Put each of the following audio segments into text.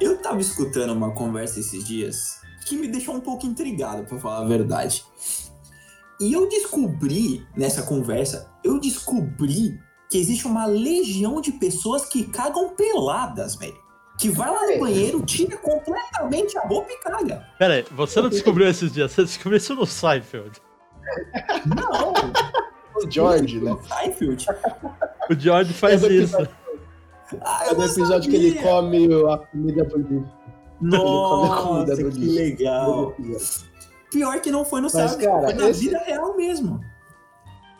Eu tava escutando uma conversa esses dias que me deixou um pouco intrigado, pra falar a verdade. E eu descobri, nessa conversa, eu descobri que existe uma legião de pessoas que cagam peladas, velho. Que vai lá no banheiro, tira completamente a roupa e caga. Pera aí, você não descobriu esses dias, você descobriu isso no Seinfeld. Não! O George, né? Seinfeld. O George faz isso. Episódio- Ah, É do episódio que ele sabia. come a comida do lixo. Nossa, comida do que legal. Pior que não foi no Mas, Seinfeld, cara, foi na esse- vida real mesmo.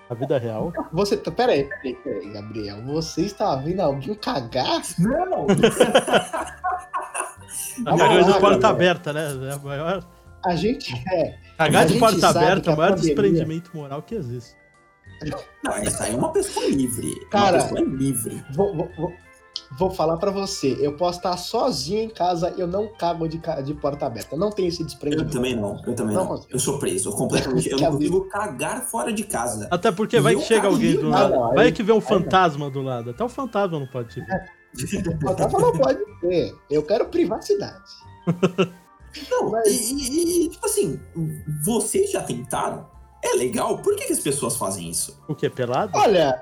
A vida real. Você, tá- pera aí, pera aí, pera aí, Gabriel. Você está vendo alguém cagar? Não! A cagar de porta aberta, né? É a maior... A gente é. Cagar de porta aberta é o maior pandemia- desprendimento moral que existe. Não, essa aí é uma pessoa livre. Cara, uma pessoa livre. Vou, vou, vou, falar pra você. Eu posso estar sozinho em casa, eu não cago de, de porta aberta. Eu não tenho esse Eu desprendimento. também não, eu também Não não. Eu sou preso, completamente. Eu não consigo cagar fora de casa. Até porque vai que eu chega alguém do lado. Não, Vai aí- que vê um não. fantasma do lado. Até o fantasma não pode te ver. O fantasma não pode ter. Eu quero privacidade. Não, Mas- e, e- e, tipo assim, vocês já tentaram? É legal? Por que, que as pessoas fazem isso? O que? Pelado? Olha,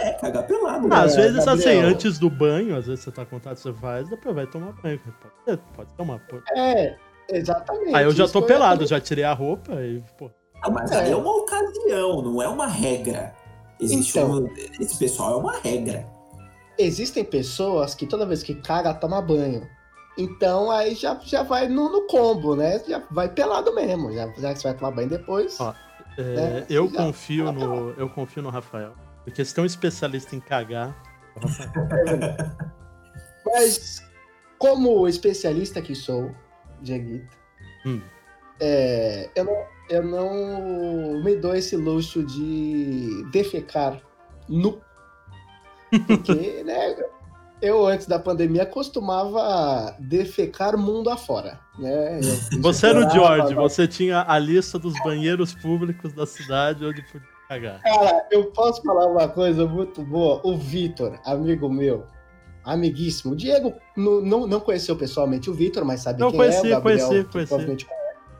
É, cagar pelado. Ah, às É, vezes, assim, Gabriel. antes do banho, às vezes você tá com vontade, você faz, depois vai tomar banho. Pode pode tomar. Pô. é. Exatamente. Aí eu já tô eu ia pelado, já tirei a roupa e, pô. Ah, mas É. aí é uma ocasião, não é uma regra. Existe Então. um- Esse pessoal é uma regra. Existem pessoas que toda vez que caga, toma banho. Então aí já, já vai no, no combo, né? Já vai pelado mesmo. Já, já que você vai tomar banho depois. Ó, É, É, eu já- confio no. Eu confio no Rafael. Porque se tem um especialista em cagar. Mas, como especialista que sou, Dieguito, Hum. é, eu, não, eu não me dou esse luxo de defecar nu. Porque, né, eu antes da pandemia costumava defecar mundo afora. Né? Eu Você era o George, você tinha a lista dos banheiros públicos da cidade onde Cara, eu posso falar uma coisa muito boa. O Vitor, amigo meu, amiguíssimo. O Diego não, não, não conheceu pessoalmente o Vitor, mas sabe Eu quem conheci, é. O Gabriel, conheci, conheci. provavelmente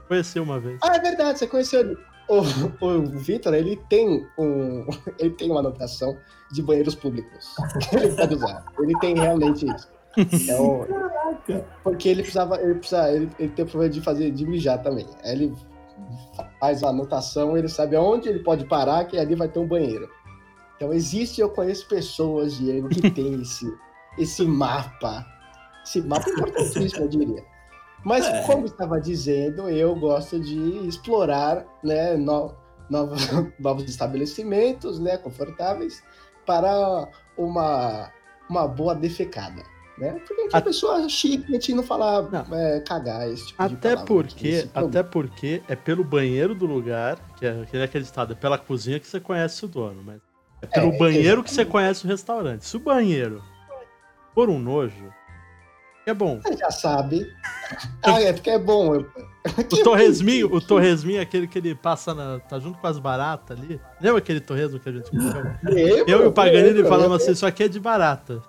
Conheci uma vez. Ah, é verdade, você conheceu ele. O, o Vitor, ele tem um, ele tem uma anotação de banheiros públicos. ele pode usar. Ele tem realmente isso. É o- porque ele precisava, ele precisa, ele, ele tem o problema de fazer de mijar também. Aí ele faz a anotação, ele sabe aonde ele pode parar, que ali vai ter um banheiro. Então existe, eu conheço pessoas, Diego, que tem esse, esse mapa. Esse mapa é importantíssimo, eu diria. Mas, É. como estava dizendo, eu gosto de explorar né, no- novos, novos estabelecimentos né, confortáveis para uma, uma boa defecada. Né? Porque a gente é A- uma pessoa chique, a gente não falar Não. é, cagar, esse tipo de Até palavra, porque, esse problema. até porque é pelo banheiro do lugar, que é, que é é pela cozinha que você conhece o dono, mas é pelo É, banheiro que você conhece o restaurante. Se o banheiro for um nojo, é bom. Você já sabe. Ah, é porque é bom. eu- O torresminho, o torresminho é aquele que ele passa na. tá junto com as baratas ali. Lembra aquele torresmo que a gente comeu? Lembro, Eu e o Paganini falamos assim, isso aqui é de barata.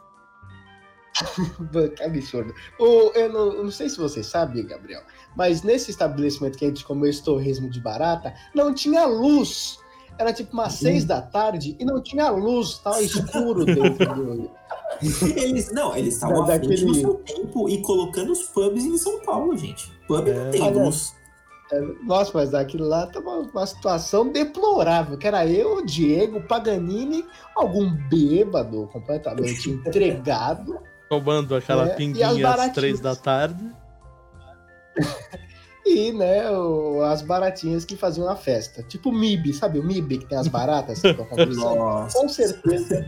Que absurdo. O, eu, não, eu não sei se você sabe, Gabriel, mas nesse estabelecimento que a gente comeu esse torresmo de barata, não tinha luz. Era tipo umas seis da tarde e não tinha luz, tava escuro dentro do. Eles, não, eles estavam à Da- frente do daquele- seu tempo e colocando os pubs em São Paulo, gente. Pub É. não tem Olha, luz. Nossa, mas aquilo lá tava uma situação deplorável, que era eu, o Diego, o Paganini, algum bêbado completamente entregado. Tomando aquela É, pinguinha às três da tarde. E, né, o- as baratinhas que faziam a festa. Tipo o MIB, sabe o MIB que tem as baratas que. Com certeza,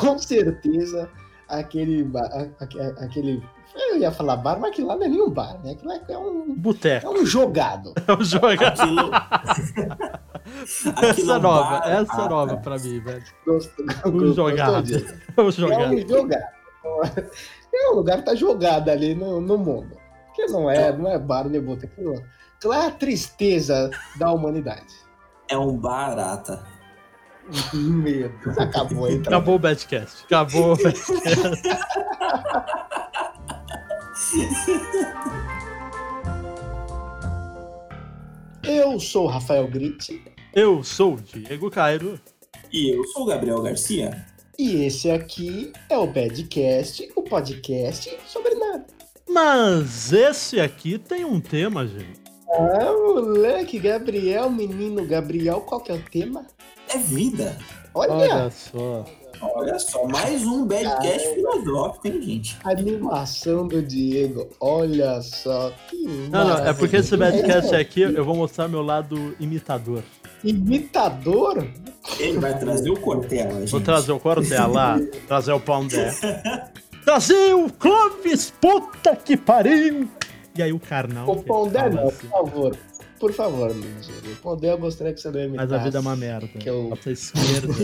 com certeza, aquele, ba- a- a- aquele, eu ia falar bar, mas aquilo lá não é nenhum bar, né? Aquilo lá é um, é Boteco. um jogado. É o jogo. Aquilo. Aquilo Essa é é um nova, bar- essa é Ah, nova tá. pra mim, velho. Gostou- Um gostou jogado. disso? É o É jogado. um jogado. É um lugar que tá jogado ali no, no mundo. Que não é, não é bar nem boteco. Aquilo é a tristeza da humanidade. É um barata. Meu Deus, acabou aí. Acabou o Badcast. Acabou o Badcast. Eu sou o Rafael Gritti. Eu sou o Diego Cairo. E eu sou o Gabriel Garcia. E esse aqui é o Badcast, o podcast sobre nada. Mas esse aqui tem um tema, gente. Ah, moleque, Gabriel, menino Gabriel, qual que é o tema? É vida. Olha, Olha só. Olha só, mais um Badcast filosófico, hein, gente? a animação do Diego. Olha só, que Não, não, é porque esse badcast aqui eu vou mostrar meu lado imitador. Imitador? Ele vai trazer o Cortella, gente. Vou trazer o Cortella, trazer o Pondé. Trazer o Clóvis, puta que pariu! E aí o Karnal. O Pondé não, assim, por favor. Por favor, Diego. O Pondé eu gostaria que você não imitasse. Mas a vida é uma merda. Que eu... Nossa esquerda,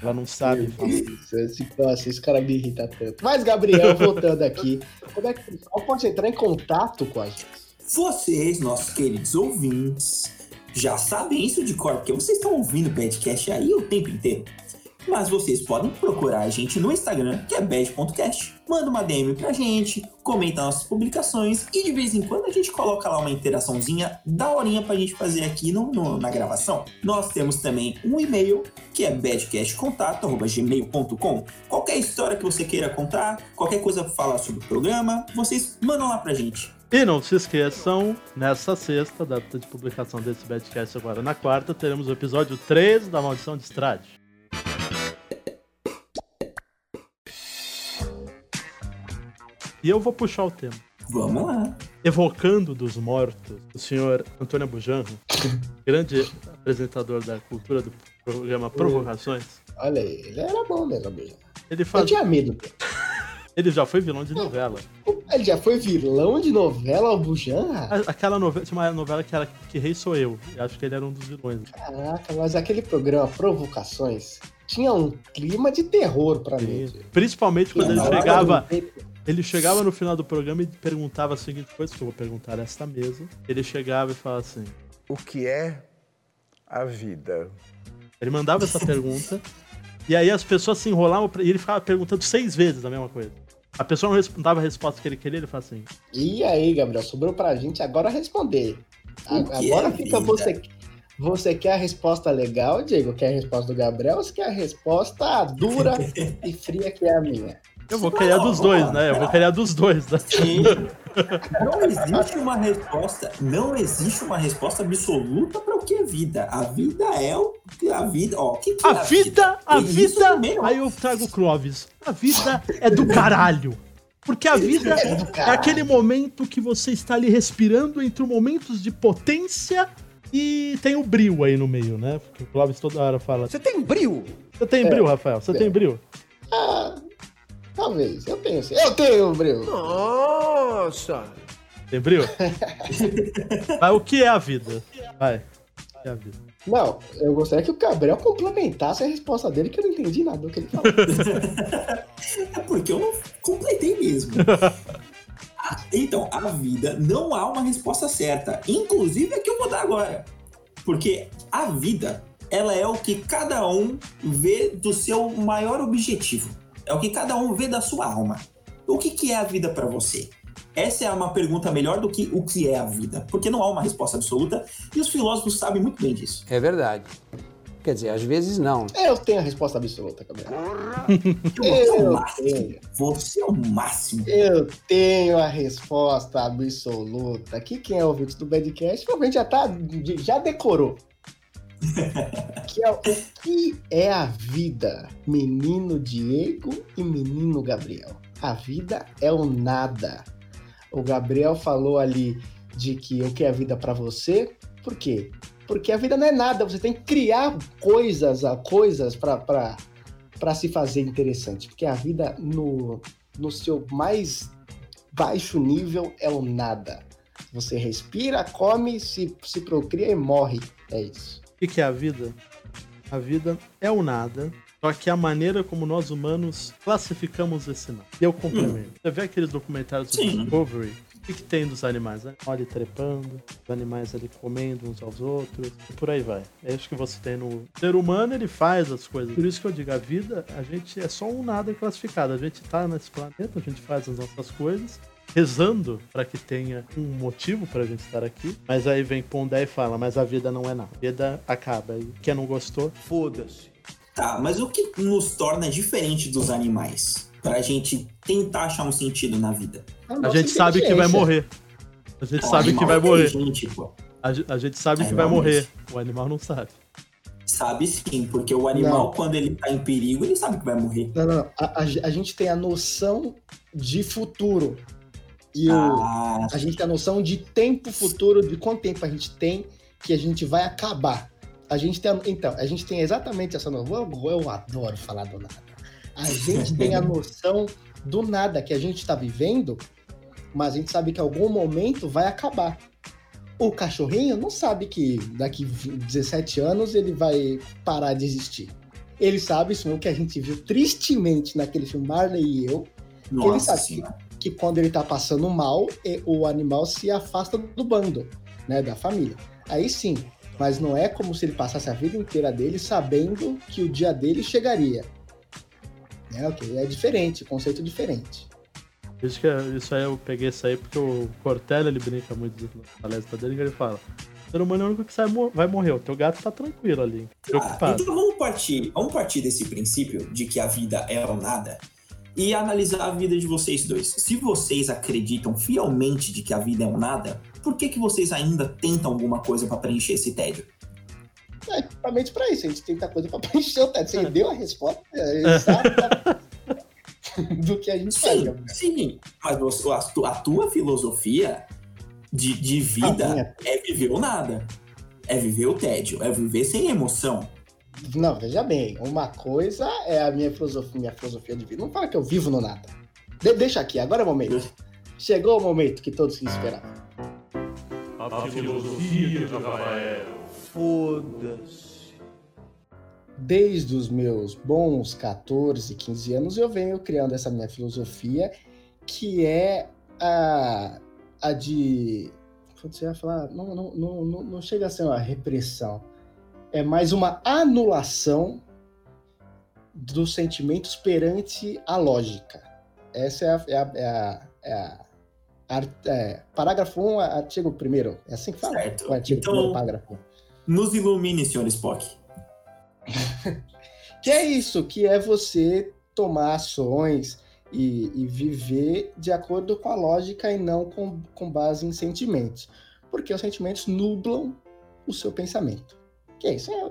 ela não sabe falar. Isso, esse, nossa, esse cara me irrita tanto. Mas, Gabriel, voltando aqui, como é que o pessoal pode entrar em contato com a gente? Vocês, nossos queridos ouvintes, já sabem isso de cor, porque vocês estão ouvindo o podcast aí o tempo inteiro. Mas vocês podem procurar a gente no Instagram, que é bad.cast. Manda uma DM pra gente, comenta nossas publicações e de vez em quando a gente coloca lá uma interaçãozinha da horinha pra gente fazer aqui no, no- na gravação. Nós temos também um e-mail, que é badcastcontato.gmail.com. Qualquer história que você queira contar, qualquer coisa pra falar sobre o programa, vocês mandam lá pra gente. E não se esqueçam, nessa sexta, data de publicação desse badcast agora na quarta, teremos o episódio 3 da Maldição de Strade. E eu vou puxar o tema. Vamos lá. Evocando dos mortos, o senhor Antônio Bujanro, grande apresentador da cultura do programa Provocações, Olha aí, ele era bom mesmo, ele, Eu faz, tinha medo. Ele já foi vilão de novela. Ele já foi vilão de novela, o Bujan? Aquela novela, tinha uma novela que era Que Rei Sou Eu. Eu acho que ele era um dos vilões. Caraca, mas aquele programa Provocações tinha um clima de terror pra mim. Principalmente quando ele chegava, ele chegava no final do programa e perguntava a seguinte coisa, que eu vou perguntar nesta mesa. Ele chegava e falava assim, O que é a vida? ele mandava essa pergunta, e aí as pessoas se enrolavam, e ele ficava perguntando seis vezes a mesma coisa. A pessoa não dava a resposta que ele queria, ele falava assim, E aí, Gabriel, sobrou pra gente agora responder. Agora é fica vida? você. Você quer a resposta legal, Diego? Quer a resposta do Gabriel? Ou você quer a resposta dura e fria que é a minha? eu vou querer a dos dois, né? Eu vou querer a dos dois, né? Sim. Não existe uma resposta, não existe uma resposta absoluta para o que é vida. A vida é o que a vida, ó, o que, que é A vida, a Isso vida. também. Aí eu trago o Clóvis. A vida é do caralho. Porque a vida é aquele momento que você está ali respirando entre momentos de potência e tem o bril aí no meio, né? Porque o Clóvis toda hora fala. Você tem brilho? Você tem bril, Rafael? Você É. tem bril? Ah, talvez. Eu tenho sim. Eu tenho, Bril. Nossa! Tem bril? Mas o que é a vida? Vai. O que é a vida? Não, eu gostaria que o Gabriel complementasse a resposta dele, que eu não entendi nada do que ele falou. É porque eu não completei mesmo. Ah, Então, a vida não há uma resposta certa. Inclusive a que eu vou dar agora. Porque a vida, ela é o que cada um vê do seu maior objetivo. É o que cada um vê da sua alma. O que, que é a vida para você? Essa é uma pergunta melhor do que o que é a vida. Porque não há uma resposta absoluta e os filósofos sabem muito bem disso. É verdade. Quer dizer, às vezes não. eu tenho a resposta absoluta, Gabriel. Você é o máximo. Você é o máximo. Eu tenho a resposta absoluta. Aqui quem é ouvinte do Badcast provavelmente já, tá, já decorou. Que é o que é a vida, menino Diego e menino Gabriel. A vida é o nada. O Gabriel falou ali de que o que é a vida para você, por quê? Porque a vida não é nada, você tem que criar coisas, coisas para se fazer interessante. Porque a vida no, no seu mais baixo nível é o nada. Você respira, come, se, se procria e morre. É isso. O que é a vida? A vida é o nada, só que a maneira como nós humanos classificamos esse nada. E eu complemento. Você vê aqueles documentários do Sim. Discovery? O que, que tem dos animais? Né? Olha trepando, os animais ali comendo uns aos outros, e por aí vai. É isso que você tem no. O ser humano, ele faz as coisas. Por isso que eu digo, a vida, a gente é só um nada classificado. A gente tá nesse planeta, a gente faz as nossas coisas, rezando para que tenha um motivo pra gente estar aqui. Mas aí vem Pondé e fala: Mas a vida não é nada. A vida acaba. E quem não gostou, Foda-se. Tá, mas o que nos torna diferente dos animais? Pra gente tentar achar um sentido na vida. a gente sabe que vai morrer. A gente O sabe que animal vai é morrer. A, a gente sabe É, que vai morrer. O animal não sabe. Sabe sim, porque o animal, Não. quando ele tá em perigo, ele sabe que vai morrer. Não, não, não. A, a- a gente tem a noção de futuro. E o, a gente tem a noção de tempo futuro, de quanto tempo a gente tem que a gente vai acabar. A gente tem, então, a gente tem exatamente essa noção. Eu, eu adoro falar do nada. A gente tem a noção do nada que a gente está vivendo, mas a gente sabe que em algum momento vai acabar. O cachorrinho não sabe que daqui 20, 17 anos ele vai parar de existir. Ele sabe isso que a gente viu tristemente naquele filme Marley e eu, nossa sabe senhora. que quando ele tá passando mal, e- o animal se afasta do bando, né, da família. Aí sim, mas não é como se ele passasse a vida inteira dele sabendo que o dia dele chegaria. É, ok, é diferente, conceito diferente. Isso, que, é- isso aí eu peguei isso aí porque o Cortella ele brinca muito na palestra dele que ele fala: o ser humano é o único que sai, vai morrer. O teu gato tá tranquilo ali, Ah, preocupado. então vamos partir, vamos partir desse princípio de que a vida é ou nada e analisar a vida de vocês dois. Se vocês acreditam fielmente de que a vida é um nada, por que, que vocês ainda tentam alguma coisa pra preencher esse tédio? É equipamento pra isso, a gente tenta coisa pra preencher o teto. Você É. deu a resposta é, exata do que a gente faz. Sim, Gabriel. sim. Mas você- a, tu- a tua filosofia de, de vida é viver o nada. É viver o tédio, é viver sem emoção. Não, veja bem, uma coisa é a minha filosofia, minha filosofia de vida. Não fala que eu vivo no nada. De- deixa aqui, agora é o momento. Chegou o momento que todos esperavam. A filosofia de Rafael. Foda-se. Desde os meus bons 14, 15 anos, eu venho criando essa minha filosofia, que é a, a de. Putz, Você ia falar. Não, não, não, não, não chega a ser uma repressão. É mais uma anulação dos sentimentos perante a lógica. Essa é a. É a, é a, é a- é, parágrafo 1, artigo 1. É assim que fala? Certo. O artigo Então- 1, parágrafo 1. Nos ilumine, senhor Spock. Que é isso, que é você tomar ações e, e viver de acordo com a lógica e não com, com base em sentimentos. Porque os sentimentos nublam o seu pensamento. Que é isso? É,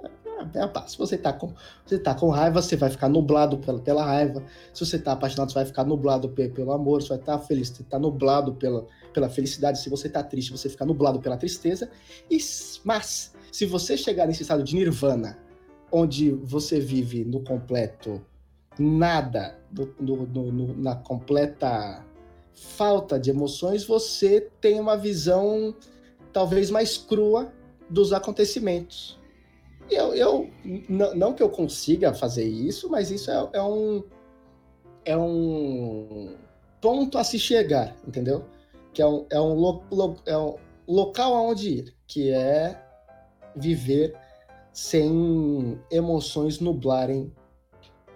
é a paz. Se você tá, com, você tá com raiva, você vai ficar nublado pela, pela raiva. Se você tá apaixonado, você vai ficar nublado pe- pelo amor. Você vai estar feliz, você tá nublado pela, pela felicidade. Se você tá triste, você fica nublado pela tristeza. E, mas, se você chegar nesse estado de nirvana, onde você vive no completo nada, na completa falta de emoções, você tem uma visão talvez mais crua dos acontecimentos. Eu, eu não que eu consiga fazer isso, mas isso é, é um é um ponto a se chegar, entendeu? Que é um, é um, lo- lo- é um local aonde ir, que é viver sem emoções nublarem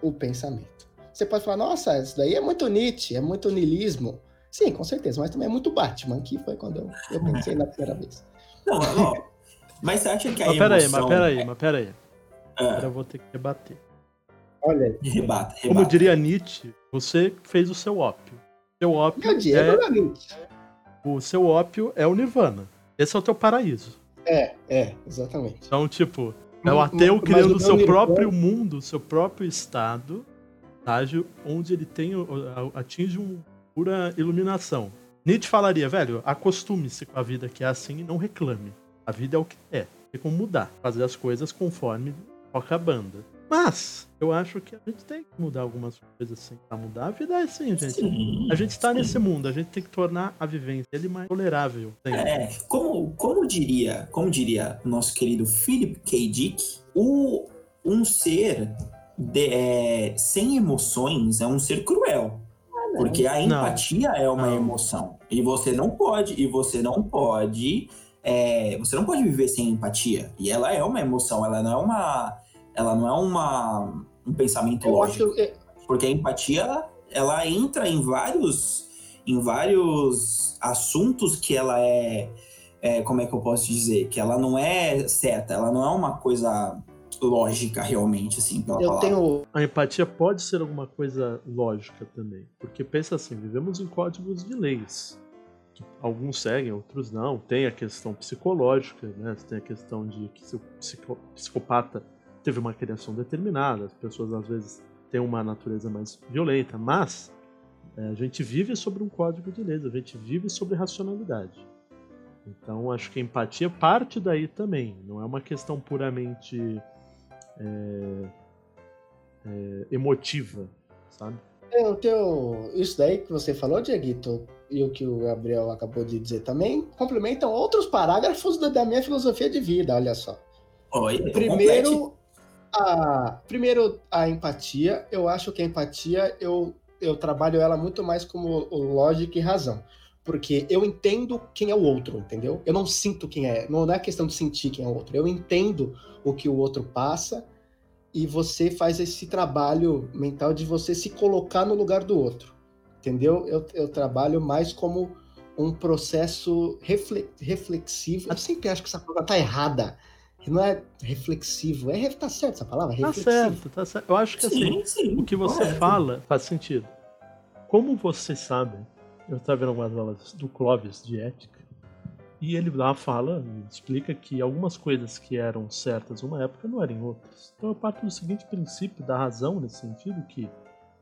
o pensamento. Você pode falar, nossa, isso daí é muito Nietzsche, é muito niilismo. Sim, com certeza, mas também é muito Batman, que foi quando eu, eu pensei na primeira vez. Não, ó, mas você acha que a Mas peraí, emoção... mas peraí, mas peraí. Agora Ah, eu vou ter que rebater. Olha aí. rebata, Como rebata. diria Nietzsche, você fez o seu ópio. Seu ópio Meu é, não é Nietzsche. o seu ópio é o nirvana. Esse é o teu paraíso. É, é, exatamente. Então, tipo, é o ateu mas criando o o seu meu próprio mundo, seu próprio estado, estágio onde ele tem, o- atinge uma pura iluminação. Nietzsche falaria, velho, acostume-se com a vida que é assim e não reclame. A vida é o que é. Tem como mudar, fazer as coisas conforme toca a banda. Mas, eu acho que a gente tem que mudar algumas coisas assim. Pra mudar a vida é assim, gente. Sim, A gente tá sim. nesse mundo, a gente tem que tornar a vivência dele mais tolerável. sempre. É, como, como diria, como diria o nosso querido Philip K. Dick, o, um ser de- é, sem emoções é um ser cruel. Porque a Não. empatia é uma Não. emoção. E você não pode, e você não pode. É, você não pode viver sem empatia. E ela é uma emoção, ela não é uma. Ela não é uma, um pensamento Eu lógico. acho, é, Porque a empatia, ela entra em vários em vários assuntos que ela é, é, como é que eu posso dizer, que ela não é certa, ela não é uma coisa lógica realmente, assim, pela Eu palavra. tenho. A empatia pode ser alguma coisa lógica também. Porque pensa assim, vivemos em códigos de leis. Alguns seguem, outros não. Tem a questão psicológica, né? Tem a questão de que se o psico- psicopata teve uma criação determinada, as pessoas às vezes têm uma natureza mais violenta, mas é, a gente vive sobre um código de leis, a gente vive sobre racionalidade. Então acho que a empatia parte daí também. Não é uma questão puramente é, é, emotiva, sabe? Eu tenho isso daí que você falou, Dieguito, e o que o Gabriel acabou de dizer também, complementam outros parágrafos da, da minha filosofia de vida, olha só. Então complete. Primeiro a, primeiro, a empatia. Eu acho que a empatia, eu, eu trabalho ela muito mais como lógica e razão. Porque eu entendo quem é o outro, entendeu? Eu não sinto quem é. Não é questão de sentir quem é o outro. Eu entendo o que o outro passa e você faz esse trabalho mental de você se colocar no lugar do outro. Entendeu? Eu, eu trabalho mais como um processo refle- reflexivo. Eu sempre acho que essa palavra tá errada. Não é reflexivo. É, tá certo essa palavra? Tá Reflexivo. certo, tá certo. Eu acho que assim, Sim, sim. o que você correto. fala faz sentido. Como vocês sabem, eu estava vendo algumas aulas do Clóvis de ética, e ele lá fala, ele explica que algumas coisas que eram certas numa época não eram em outras. Então eu parto do seguinte princípio da razão nesse sentido que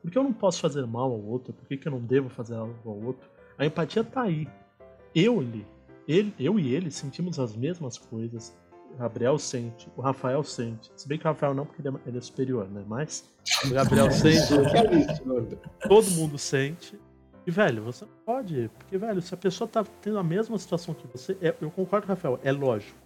por que eu não posso fazer mal ao outro? Por que, que eu não devo fazer algo ao outro? A empatia tá aí. Eu, ele, ele, eu e ele sentimos as mesmas coisas. O Gabriel sente, o Rafael sente. Se bem que o Rafael não, porque ele é, ele é superior, né? Mas o Gabriel sente, é isso, gordo? todo mundo sente. E, velho, você não pode. Porque, velho, se a pessoa tá tendo a mesma situação que você, é- eu concordo Rafael, é lógico.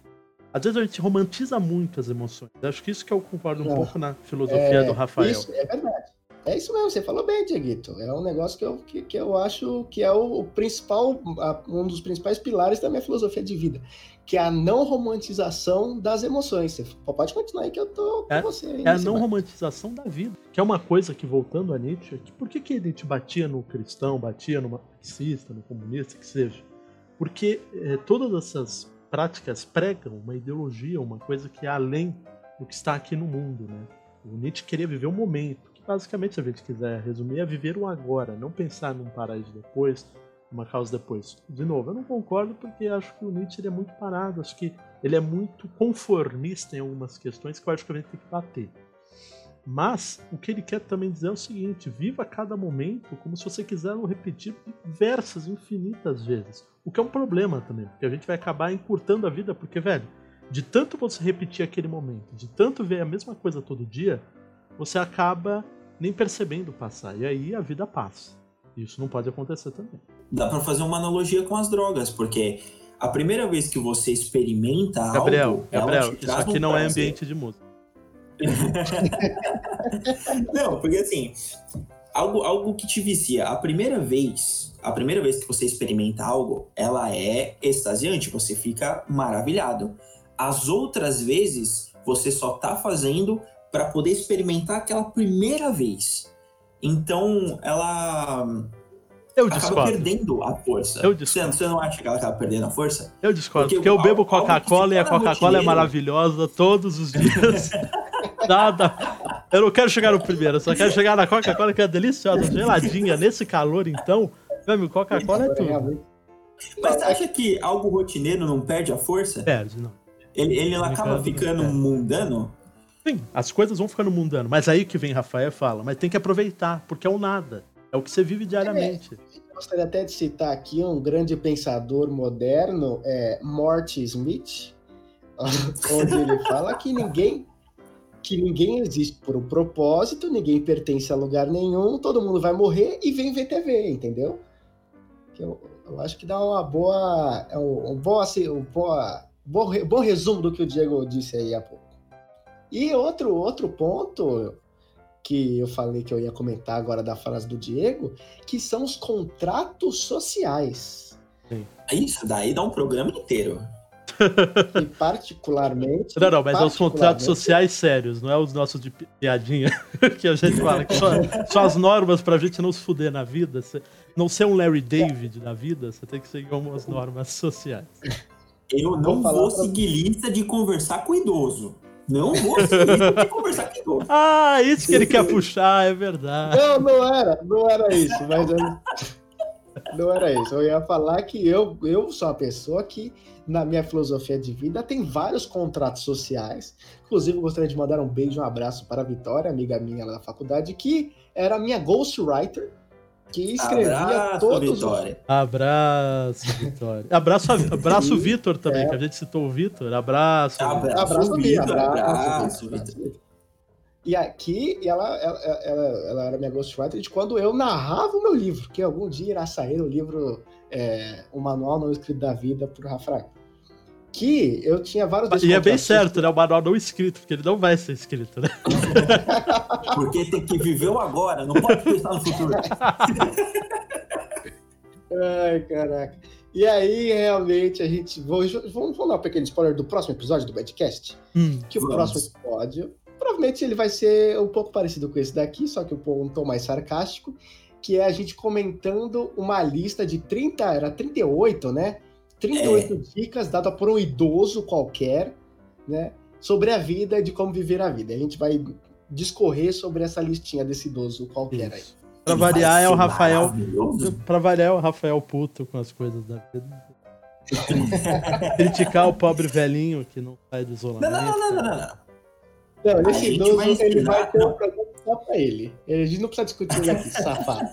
Às vezes a gente romantiza muito as emoções. Acho que isso que eu concordo um Ah, pouco na filosofia do Rafael. Isso, é verdade. É isso mesmo, você falou bem, Dieguito. É um negócio que eu, que, que eu acho que é o, o principal, a- um dos principais pilares da minha filosofia de vida, que é a não romantização das emoções. Você pode continuar aí que eu tô com É- você. aí É a não romantização da vida. Que é uma coisa que, voltando a Nietzsche, que por que, que Nietzsche batia no cristão, batia no marxista, no comunista, que seja? Porque eh, todas essas práticas pregam uma ideologia, uma coisa que é além do que está aqui no mundo, né? O Nietzsche queria viver o momento, que basicamente, se a gente quiser resumir, é viver o agora, não pensar num paraíso depois, uma causa depois. De novo, eu não concordo porque acho que o Nietzsche é muito parado, acho que ele é muito conformista em algumas questões que eu acho que a gente tem que bater. Mas o que ele quer também dizer é o seguinte: viva cada momento como se você quiser o repetir diversas, infinitas vezes. O que é um problema também, porque a gente vai acabar encurtando a vida, porque, velho, de tanto você repetir aquele momento, de tanto ver a mesma coisa todo dia, você acaba nem percebendo passar. E aí a vida passa. Isso não pode acontecer também. Dá pra fazer uma analogia com as drogas, porque a primeira vez que você experimenta Gabriel, algo, Gabriel, isso aqui um não é prazer. ambiente de música. Não, porque assim, algo, algo que te vicia, a primeira vez, a primeira vez que você experimenta algo, ela é extasiante, você fica maravilhado. As outras vezes, você só tá fazendo para poder experimentar aquela primeira vez. Então, ela Eu acaba discordo. perdendo a força. Eu Você, discordo. você não acha que ela acaba perdendo a força? Eu discordo, Porque porque eu bebo Coca-Cola e a Coca-Cola é maravilhosa todos os dias. Nada. Eu não quero chegar no primeiro, eu só quero chegar na Coca-Cola que é deliciosa, geladinha. Nesse calor, então, meu amigo, Coca-Cola é tudo. Realmente. Mas você acha que algo rotineiro não perde a força? Perde, não. Ele, ele acaba perde, ficando mundano? Sim, as coisas vão ficando mundano, mas aí que vem Rafael fala, mas tem que aproveitar, porque é o nada. É o que você vive diariamente. Eu gostaria até de citar aqui um grande pensador moderno, é Morty Smith, onde ele fala que ninguém que ninguém existe por um propósito, ninguém pertence a lugar nenhum, todo mundo vai morrer e vem ver TV, entendeu? Eu, eu acho que dá uma boa, é um, um bom, assim, um boa, bom, bom resumo do que o Diego disse aí há pouco. E outro, outro ponto que eu falei que eu ia comentar agora da frase do Diego, que são os contratos sociais. Isso daí dá um programa inteiro. que particularmente. Não, não, mas é os contratos sociais sérios, não é os nossos de pi- piadinha que a gente fala. Que só, só as normas pra gente não se fuder na vida. Não ser um Larry David na vida, você tem que seguir algumas normas sociais. Eu não Vou vou pra- seguir lista de conversar com idoso. Não vou seguir conversar com idoso. Ah, isso que ele quer puxar, é verdade. Não, não era, não era isso, mas eu... não era isso. Eu ia falar que eu, eu sou uma pessoa que, na minha filosofia de vida, tem vários contratos sociais. Inclusive, eu gostaria de mandar um beijo, um abraço para a Vitória, amiga minha lá da faculdade, que era a minha ghostwriter, que escrevia Abraço, todos os Vitória. Abraço, Vitória. Abraço, abraço Vitor também, que a gente citou o Vitor. Abraço. Abraço, Vitor. abraço. Vitor. E aqui, ela, ela, ela, ela era minha ghostwriter de quando eu narrava o meu livro, que algum dia irá sair o livro é, O Manual Não Escrito da Vida, por Rafael. Que eu tinha vários E é bem certo, né? O manual não escrito, porque ele não vai ser escrito, né? Porque tem que viver o agora, não pode pensar no futuro. Ai, caraca. E aí, realmente, a gente. Vamos, vamos dar um pequeno spoiler do próximo episódio do Badcast? Hum, Que o Vamos. próximo episódio, provavelmente ele vai ser um pouco parecido com esse daqui, só que um pouco- um tom mais sarcástico, que é a gente comentando uma lista de 30, era 38, né? 38 dicas dadas por um idoso qualquer, né? Sobre a vida e de como viver a vida. A gente vai discorrer sobre essa listinha desse idoso qualquer aí. isso. Pra Ele variar, vai é o Rafael. Pra variar, é o Rafael puto com as coisas da vida. Criticar o pobre velhinho que não sai do isolamento. não, não, não, não, não, não. Esse idoso, vai ele vai ter um programa só pra ele. A gente não precisa discutir ele aqui, safado.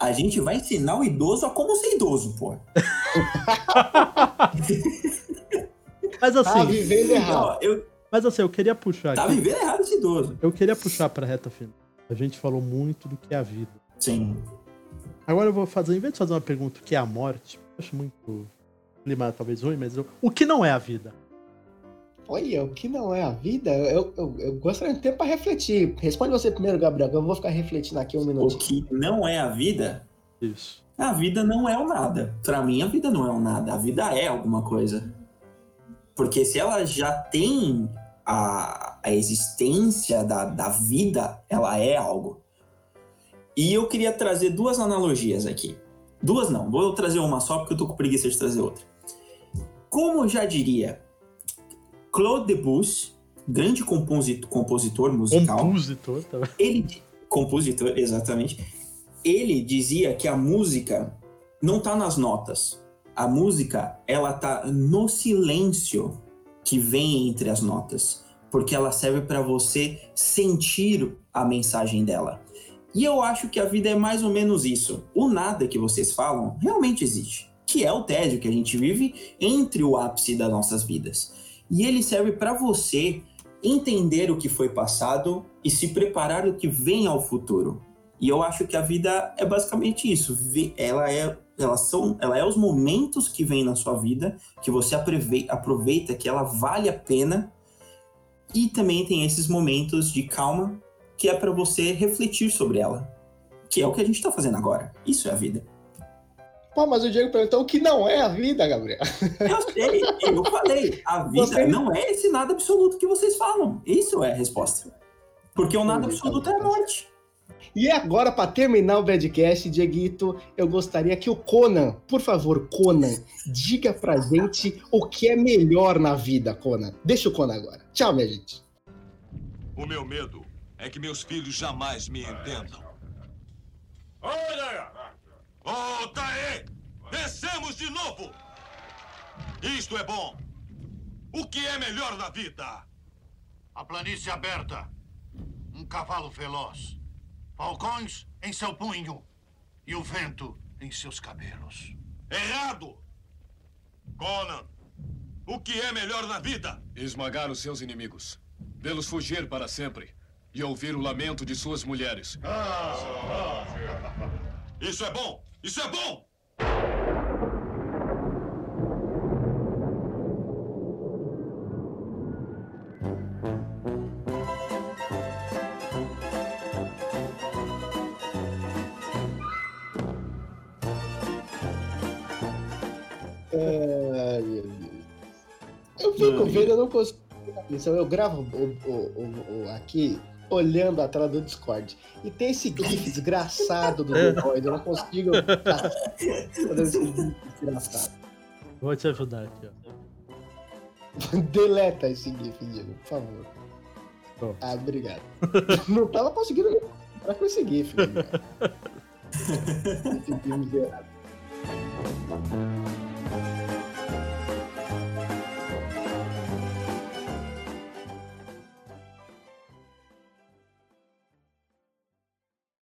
A gente vai ensinar o idoso a como ser idoso, pô. Mas Tá assim, vivendo errado. Eu, mas assim, eu queria puxar tá aqui. vivendo errado esse idoso. Eu queria puxar pra reta final. A gente falou muito do que é a vida. Sim. Agora eu vou fazer, em vez de fazer uma pergunta o que é a morte, eu acho muito clima talvez ruim, mas eu, o que não é a vida? Olha, o que não é a vida, eu, eu, eu gostaria de ter pra refletir. Responde você primeiro, Gabriel, que eu vou ficar refletindo aqui um O minutinho. que não é a vida, Isso. a vida não é o nada. Pra mim, a vida não é o nada. A vida é alguma coisa. Porque se ela já tem a, a existência da, da vida, ela é algo. E eu queria trazer duas analogias aqui. Duas não, vou trazer uma só porque eu tô com preguiça de trazer outra. Como já diria Claude Debussy, grande composi- compositor musical, Compositor, tá? ele compositor exatamente. Ele dizia que a música não tá nas notas. A música ela tá no silêncio que vem entre as notas porque ela serve para você sentir a mensagem dela. E eu acho que a vida é mais ou menos isso. O nada que vocês falam realmente existe que é o tédio que a gente vive entre o ápice das nossas vidas e ele serve para você entender o que foi passado e se preparar o que vem ao futuro. E eu acho que a vida é basicamente isso. Ela é, elas são, ela é os momentos que vêm na sua vida que você aprove- aproveita, que ela vale a pena. E também tem esses momentos de calma que é para você refletir sobre ela, que é o que a gente está fazendo agora. Isso é a vida. Pô, mas o Diego perguntou o que não é a vida, Gabriel. Eu sei, eu falei. A vida Você- não é esse nada absoluto que vocês falam. Isso é a resposta. Porque o nada absoluto é a morte. E agora, para terminar o Badcast, Dieguito, eu gostaria que o Conan, por favor, Conan, diga pra gente o que é melhor na vida, Conan. Deixa o Conan agora. Tchau, minha gente. O meu medo é que meus filhos jamais me entendam. Olha! Volta aí! Descemos de novo! Isto é bom! O que é melhor na vida? A planície aberta. Um cavalo veloz. Falcões em seu punho. E o vento em seus cabelos. Errado! Conan, o que é melhor na vida? Esmagar os seus inimigos, vê-los fugir para sempre e ouvir o lamento de suas mulheres. Isso é bom! Isso é bom! Ai, meu Deus. fico vendo, eu não consigo. Isso, eu gravo o, o- o- aqui olhando a tela do Discord. E tem esse GIF desgraçado do Void. Eu não consigo. desgraçado. Vou te ajudar aqui, ó. Deleta esse GIF, Diego, por favor. Pronto. Ah, obrigado. Não tava conseguindo parar com esse GIF. né? Esse GIF miserável.